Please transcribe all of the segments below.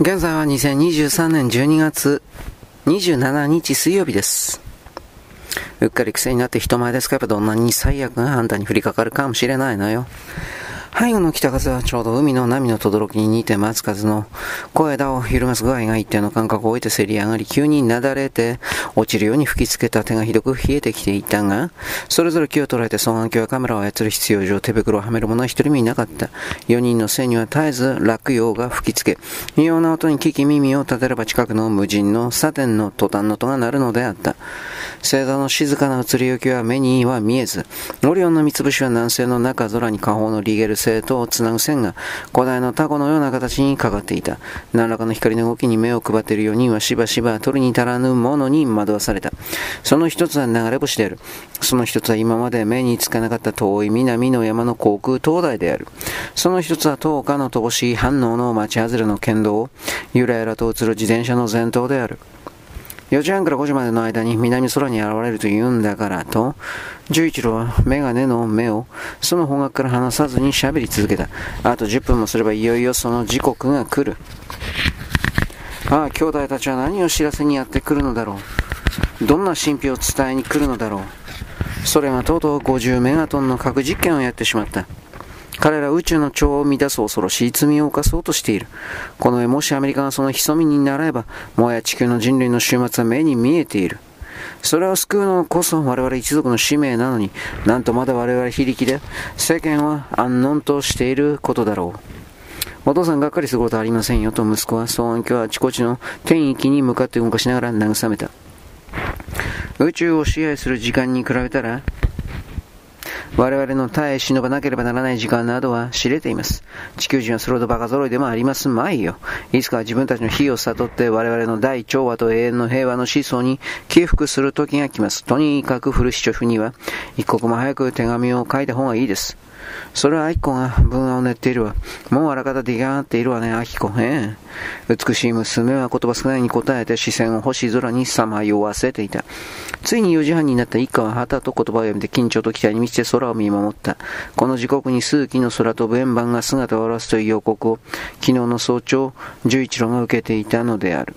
現在は2023年12月27日水曜日です。うっかり癖になって人前ですかやっぱどんなに最悪があんたに降りかかるかもしれないのよ。背後の北風はちょうど海の波の轟に似て待つ風の小枝を揺るがす具合が一定の感覚を置いてせり上がり、急になだれて落ちるように吹きつけた手がひどく冷えてきていたが、それぞれ気を捉えて双眼鏡やカメラを操る必要上手袋をはめる者は一人もいなかった。4人の背には絶えず落葉が吹きつけ、異様な音に聞き耳を立てれば近くの無人のサテンの途端の音が鳴るのであった。星座の静かな移り行きは目には見えず、オリオンの三つ星は南西の中空に下方のリゲル星とをつなぐ線が古代のタコのような形にかかっていた。何らかの光の動きに目を配っている4人はしばしば取りに足らぬものに惑わされた。その一つは流れ星である。その一つは今まで目につかなかった遠い南の山の航空灯台である。その一つは10日の乏しい反応の町外れの県道をゆらゆらと映る自転車の前頭である。4時半から5時までの間に南空に現れると言うんだからと、十一郎はメガネの目をその方角から離さずに喋り続けた。あと10分もすればいよいよその時刻が来る。ああ、兄弟たちは何を知らせにやってくるのだろう。どんな神秘を伝えに来るのだろう。それがとうとう50メガトンの核実験をやってしまった。彼ら宇宙の調を乱す恐ろしい罪を犯そうとしている。この上もしアメリカがその潜みに習えば、もはや地球の人類の終末は目に見えている。それを救うのこそ我々一族の使命なのに、なんとまだ我々非力で、世間は安穏としていることだろう。お父さんがっかりすることはありませんよと息子は双眼鏡はあちこちの天域に向かって動かしながら慰めた。宇宙を支配する時間に比べたら、我々の耐え忍ばなければならない時間などは知れています。地球人はそれほどバカ揃いでもありますまいよ。いつかは自分たちの火を悟って我々の大調和と永遠の平和の思想に起伏する時が来ます。とにかくフルシチョフには一刻も早く手紙を書いた方がいいです。それはアキコが文案を練っているわ。もうあらかた出来上がっているわね、アキコ。ええ。美しい娘は言葉少ないに答えて視線を星空にさまよわせていた。ついに4時半になった一家は旗と言葉を読んで緊張と期待に満ちて空を見守った。この時刻に数機の空飛ぶ円盤が姿を現すという予告を昨日の早朝、十一郎が受けていたのである。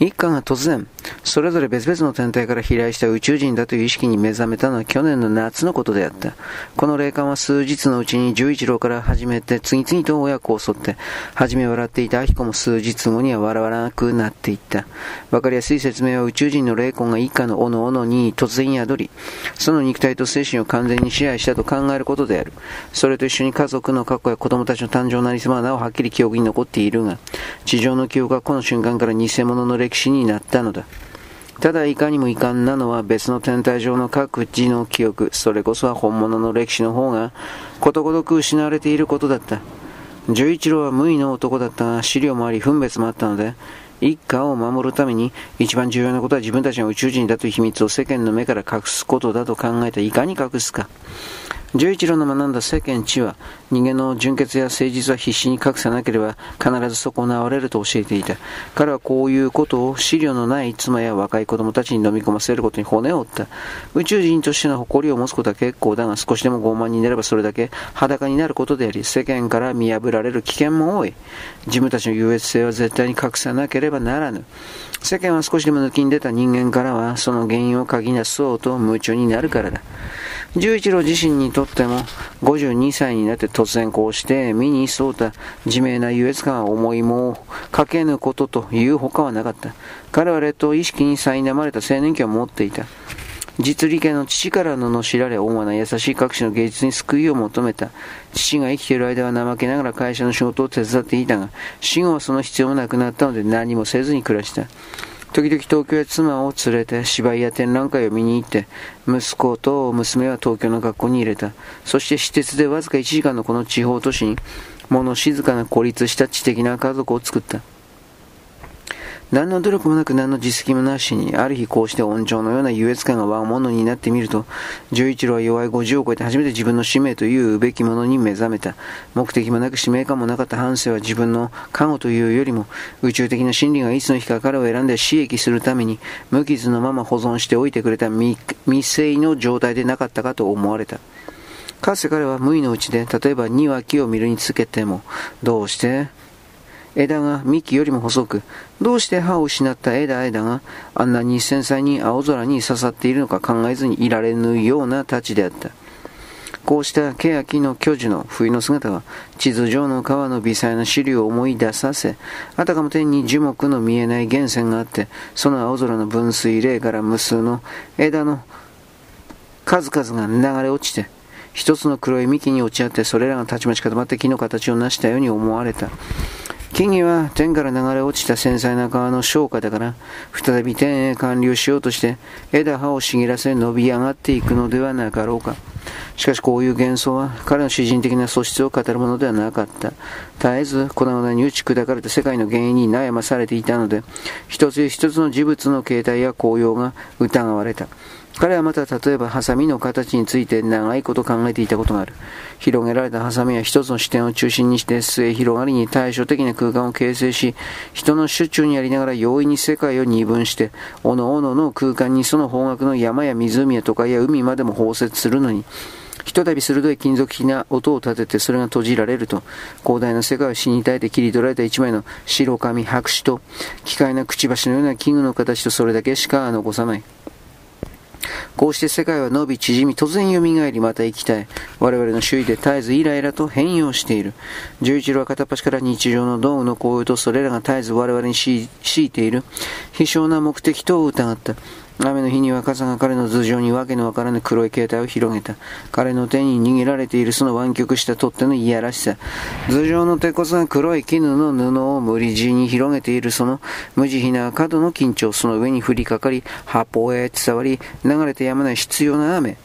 一家が突然、それぞれ別々の天体から飛来した宇宙人だという意識に目覚めたのは去年の夏のことであった。この霊感は数日のうちに十一郎から始めて次々と親子を襲って、初め笑っていた明子も数日後には笑わなくなっていった。わかりやすい説明は宇宙人の霊魂が一家のおのおのに突然宿り、その肉体と精神を完全に支配したと考えることである。それと一緒に家族の過去や子供たちの誕生なりすまはなおはっきり記憶に残っているが、地上の記憶はこの瞬間から偽物の歴史になったのだ。ただいかにも遺憾なのは別の天体上の各地の記憶、それこそは本物の歴史の方がことごとく失われていることだった。十一郎は無為の男だったが資料もあり分別もあったので、一家を守るために一番重要なことは自分たちが宇宙人だという秘密を世間の目から隠すことだと考えたいかに隠すか。十一郎の学んだ世間知は、人間の純潔や誠実は必死に隠さなければ必ず損なわれると教えていた。彼はこういうことを資料のない妻や若い子供たちに飲み込ませることに骨を折った。宇宙人としての誇りを持つことは結構だが、少しでも傲慢になればそれだけ裸になることであり、世間から見破られる危険も多い。自分たちの優越性は絶対に隠さなければならぬ。世間は少しでも抜きに出た人間からは、その原因を書き出そうと夢中になるからだ。十一郎自身にとっても52歳になって突然こうして身にそうた自明な優越感は思いもかけぬことというほかはなかった。彼は劣等意識に苛まれた青年期を持っていた。実利家の父からののしられ、主な優しい各種の芸術に救いを求めた。父が生きている間は怠けながら会社の仕事を手伝っていたが、死後はその必要もなくなったので何もせずに暮らした。時々東京へ妻を連れて芝居や展覧会を見に行って、息子と娘は東京の学校に入れた。そして私鉄でわずか1時間のこの地方都市に、物静かな孤立した知的な家族を作った。何の努力もなく何の実績もなしに、ある日こうして温情のような優越感が和物になってみると、十一郎は弱い50を超えて初めて自分の使命というべきものに目覚めた。目的もなく使命感もなかった半生は自分の過護というよりも、宇宙的な真理がいつの日か彼を選んで刺激するために、無傷のまま保存しておいてくれた未未成の状態でなかったかと思われた。かつて彼は無意のうちで、例えば2は木を見るにつけても、どうして枝が幹よりも細く、どうして葉を失った枝枝があんなに繊細に青空に刺さっているのか考えずにいられぬような太刀であった。こうした欅の巨樹の冬の姿は、地図上の川の微細な資料を思い出させ、あたかも天に樹木の見えない源泉があって、その青空の分水嶺から無数の枝の数々が流れ落ちて、一つの黒い幹に落ち合って、それらがたちまち固まって木の形を成したように思われた。木々は天から流れ落ちた繊細な川の昇華だから、再び天へ還流しようとして、枝葉を茂らせ伸び上がっていくのではなかろうか。しかしこういう幻想は彼の詩人的な素質を語るものではなかった。絶えず粉々に打ち砕かれた世界の原因に悩まされていたので、一つ一つの事物の形態や紅葉が疑われた。彼はまた例えばハサミの形について長いこと考えていたことがある。広げられたハサミは一つの視点を中心にして末広がりに対照的な空間を形成し、人の手中にありながら容易に世界を二分して、おのおのの空間にその方角の山や湖や都会や海までも包摂するのに、ひとたび鋭い金属的な音を立ててそれが閉じられると、広大な世界を死に絶えて切り取られた一枚の白紙白紙と、機械なくちばしのような器具の形とそれだけしか残さない。こうして世界は伸び縮み、突然蘇りまた生きたい。我々の周囲で絶えずイライラと変容している。十一郎は片っ端から日常の道具の行為とそれらが絶えず我々に強いている。非常な目的と疑った。雨の日には傘が彼の頭上にわけのわからぬ黒い携帯を広げた。彼の手に握られているその湾曲した取っ手のいやらしさ。頭上の手こそが黒い絹の布を無理地に広げているその無慈悲な角の緊張、その上に降りかかり、八方へ伝わり、流れてやまない必要な雨。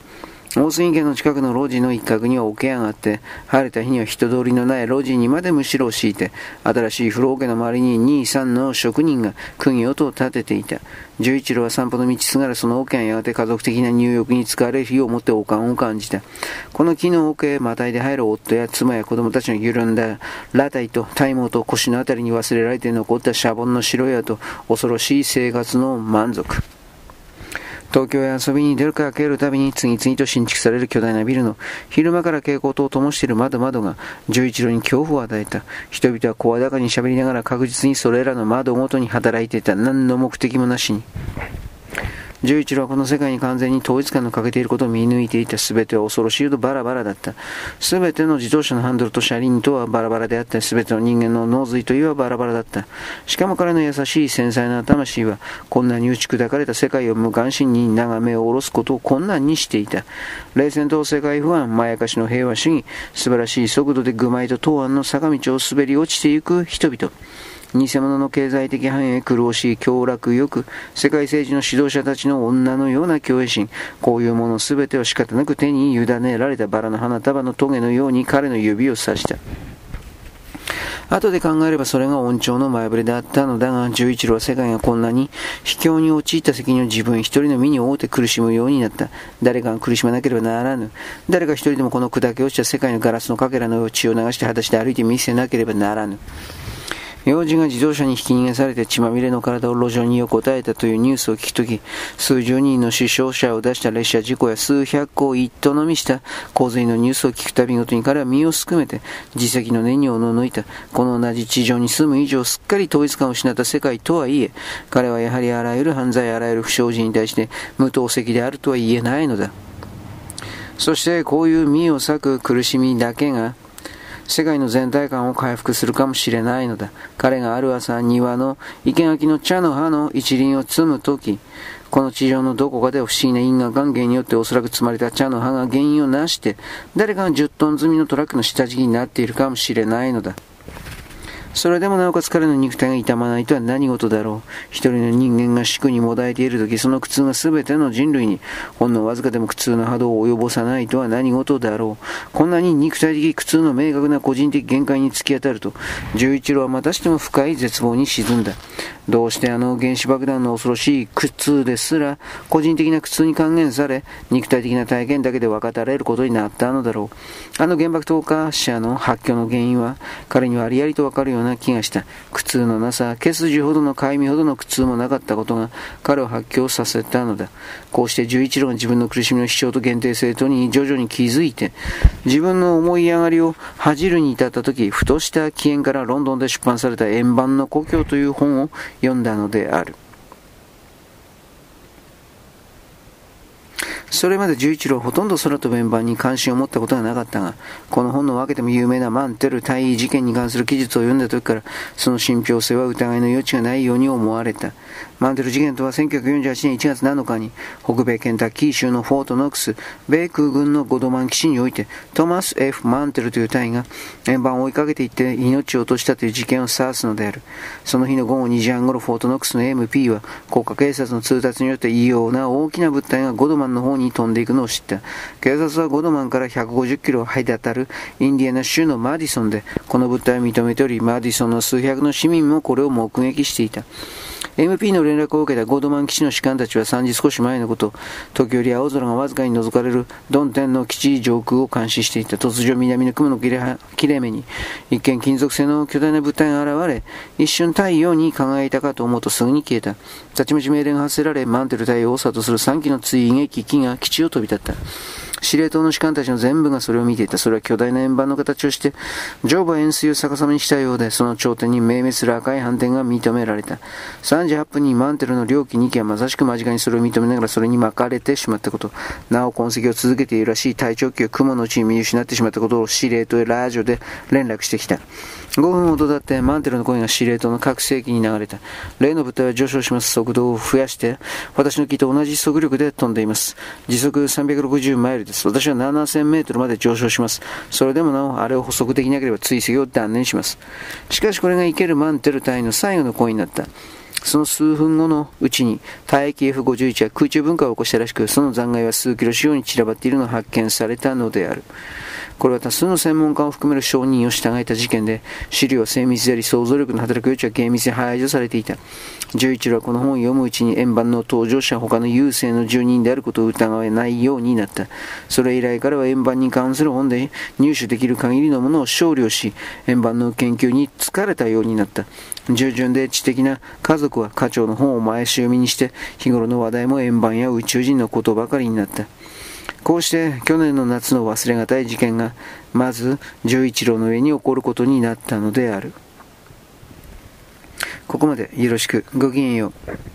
大杉家の近くの路地の一角には桶屋があって、晴れた日には人通りのない路地にまでむしろを敷いて、新しい風呂桶の周りに2、3の職人が釘音を立てていた。十一郎は散歩の道すがらその桶がやがて家族的な入浴に使われる日をもって悪感を感じた。この木の桶へまたいで入る夫や妻や子供たちの緩んだ裸体と体毛と腰のあたりに忘れられて残ったシャボンの白屋と恐ろしい生活の満足。東京へ遊びに出るか蹴るたびに次々と新築される巨大なビルの昼間から蛍光灯を灯している窓窓が十一郎に恐怖を与えた。人々は声高に喋りながら確実にそれらの窓ごとに働いていた。何の目的もなしに。十一郎はこの世界に完全に統一感の欠けていることを見抜いていた全ては恐ろしいほどバラバラだった。全ての自動車のハンドルと車輪とはバラバラであって、全ての人間の脳髄といえばバラバラだった。しかも彼の優しい繊細な魂は、こんなに打ち砕かれた世界を無関心に眺めを下ろすことを困難にしていた。冷戦と世界不安、まやかしの平和主義、素晴らしい速度で愚昧と東安の坂道を滑り落ちていく人々。偽物の経済的繁栄、苦労し、凶楽よく、世界政治の指導者たちの女のような共栄心、こういうものすべてを仕方なく手に委ねられたバラの花束の棘のように彼の指を刺した。後で考えればそれが恩寵の前触れであったのだが、十一郎は世界がこんなに卑怯に陥った責任を自分一人の身に負うて苦しむようになった。誰かが苦しまなければならぬ。誰か一人でもこの砕け落ちた世界のガラスのかけらの血を流して裸足で歩いて見せなければならぬ。幼児が自動車にひき逃げされて血まみれの体を路上に横たえたというニュースを聞くとき、数十人の死傷者を出した列車事故や数百個を一頭飲みした洪水のニュースを聞くたびごとに彼は身をすくめて自責の念におののいた。この同じ地上に住む以上すっかり統一感を失った世界とはいえ、彼はやはりあらゆる犯罪、あらゆる不祥事に対して無透析であるとは言えないのだ。そしてこういう身を裂く苦しみだけが世界の全体感を回復するかもしれないのだ。彼がある朝庭の生垣の茶の葉の一輪を摘むとき、この地上のどこかで不思議な因果関係によっておそらく積まれた茶の葉が原因をなして、誰かが10トン積みのトラックの下敷きになっているかもしれないのだ。それでもなおかつ彼の肉体が痛まないとは何事だろう。一人の人間が死苦にもだえているとき、その苦痛が全ての人類に、ほんのわずかでも苦痛の波動を及ぼさないとは何事だろう。こんなに肉体的苦痛の明確な個人的限界に突き当たると、十一郎はまたしても深い絶望に沈んだ。どうしてあの原子爆弾の恐ろしい苦痛ですら、個人的な苦痛に還元され、肉体的な体験だけで分かたれることになったのだろう。あの原爆投下者の発狂の原因は、彼にはありありと分かるようなな気がした。苦痛のなさ、血筋ほどの快みほどの苦痛もなかったことが、彼を発狂させたのだ。こうして十一郎が自分の苦しみの主張と限定性とに徐々に気づいて、自分の思い上がりを恥じるに至った時、ふとした起源からロンドンで出版された円盤の故郷という本を読んだのである。それまで十一郎はほとんど空飛ぶ円盤に関心を持ったことがなかったが、この本の分けても有名なマンテル大尉事件に関する記述を読んだ時から、その信憑性は疑いの余地がないように思われた。マンテル事件とは1948年1月7日に、北米ケンタッキー州のフォートノックス、米空軍のゴドマン基地において、トマス・ F・ マンテルという大尉が円盤を追いかけていって命を落としたという事件を指すのである。その日の午後2時半ごろ、フォートノックスの MP は、国家警察の通達によって異様な大きな物体がゴドマンの方に飛んでいくのを知った。警察はゴドマンから150キロ入り当たるインディアナ州のマディソンでこの物体を認めており、マディソンの数百の市民もこれを目撃していた。MP の連絡を受けたゴードマン基地の士官たちは3時少し前のこと、時折青空がわずかに覗かれるドンテンの基地上空を監視していた。突如南の雲の切れれ目に、一見金属製の巨大な物体が現れ、一瞬太陽に輝いたかと思うとすぐに消えた。たちまち命令が発せられ、マンテル太陽をとする3機の追撃機が基地を飛び立った。司令塔の士官たちの全部がそれを見ていた。それは巨大な円盤の形をして、上部円錐を逆さまにしたようで、その頂点に明滅する赤い斑点が認められた。3時8分にマンテルの両機2機はまさしく間近にそれを認めながらそれに巻かれてしまったこと。なお痕跡を続けているらしい隊長機を雲のうちに見失ってしまったことを司令塔へラジオで連絡してきた。5分ほど経ってマンテルの声が司令塔の拡声器に流れた。例の部隊は上昇します。速度を増やして、私の機と同じ速力で飛んでいます。時速360マイルです。私は7000メートルまで上昇します。それでもなお、あれを捕捉できなければ追跡を断念します。しかしこれが生けるマンテル隊の最後の行為になった。その数分後のうちに、大気 F51 は空中分解を起こしたらしく、その残骸は数キロ四方に散らばっているのが発見されたのである。これは多数の専門家を含める証人を従えた事件で、資料は精密であり、想像力の働く余地は厳密に排除されていた。十一郎はこの本を読むうちに円盤の登場者他の優勢の住人であることを疑わないようになった。それ以来彼は円盤に関する本で入手できる限りのものを少量し、円盤の研究に疲れたようになった。従順で知的な家族は課長の本を前し読みにして、日頃の話題も円盤や宇宙人のことばかりになった。こうして去年の夏の忘れがたい事件がまず十一郎の上に起こることになったのである。ここまでよろしく。ごきげんよう。